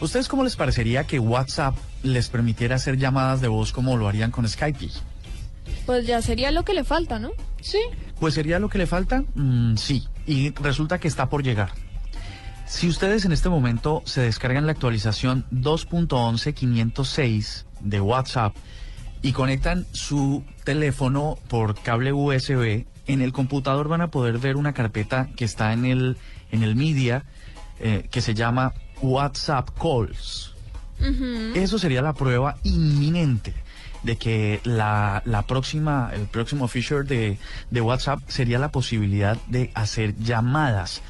¿Ustedes cómo les parecería que WhatsApp les permitiera hacer llamadas de voz como lo harían con Skype? Pues ya sería lo que le falta, ¿no? Sí. Pues sería lo que le falta, Mm, sí. Y resulta que está por llegar. Si ustedes en este momento se descargan la actualización 2.11.506 de WhatsApp y conectan su teléfono por cable USB, en el computador van a poder ver una carpeta que está en el, en el media eh, que se llama WhatsApp Calls. Eso sería la prueba inminente de que la, la próxima, el próximo feature de, de WhatsApp sería la posibilidad de hacer llamadas.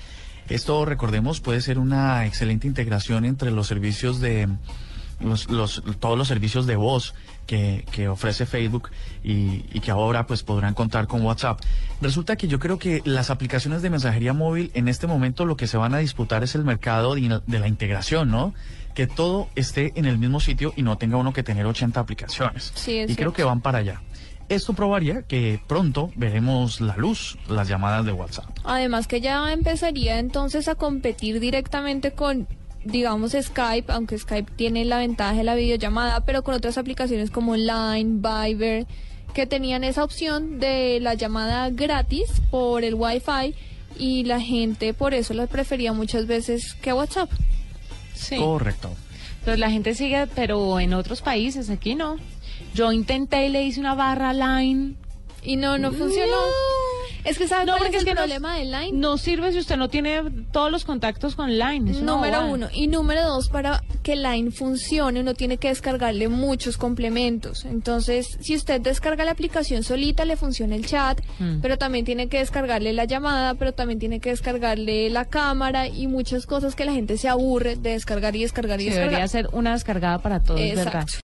Esto, recordemos, puede ser una excelente integración entre los servicios de los, los- todos los servicios de voz que, que ofrece Facebook y, y que ahora pues podrán contar con WhatsApp. Resulta que yo creo que las aplicaciones de mensajería móvil en este momento lo que se van a disputar es el mercado de, de la integración, ¿no? Que todo esté en el mismo sitio y no tenga uno que tener 80 aplicaciones. Sí, es y creo que van para allá. Esto probaría que pronto veremos la luz, las llamadas de WhatsApp. Además que ya empezaría entonces a competir directamente con, digamos, Skype, aunque Skype tiene la ventaja de la videollamada, pero con otras aplicaciones como Line, Viber, que tenían esa opción de la llamada gratis por el Wi-Fi y la gente por eso la prefería muchas veces que WhatsApp. Sí. Correcto. Entonces la gente sigue, pero en otros países, aquí no. Yo intenté y le hice una barra line. Y no, no funcionó. Es que ¿sabe No, cuál es es el no- problema de Line? No sirve si usted no tiene todos los contactos con line. Número bobada. uno. Y número dos, para que Line funcione, uno tiene que descargarle muchos complementos. Entonces, si usted descarga la aplicación solita, le funciona el chat, Mm. pero también tiene que descargarle la llamada, pero también tiene que descargarle la cámara y muchas cosas que la gente se aburre de descargar y descargar y Sí, descargar. debería ser una descargada para todos, ¿verdad?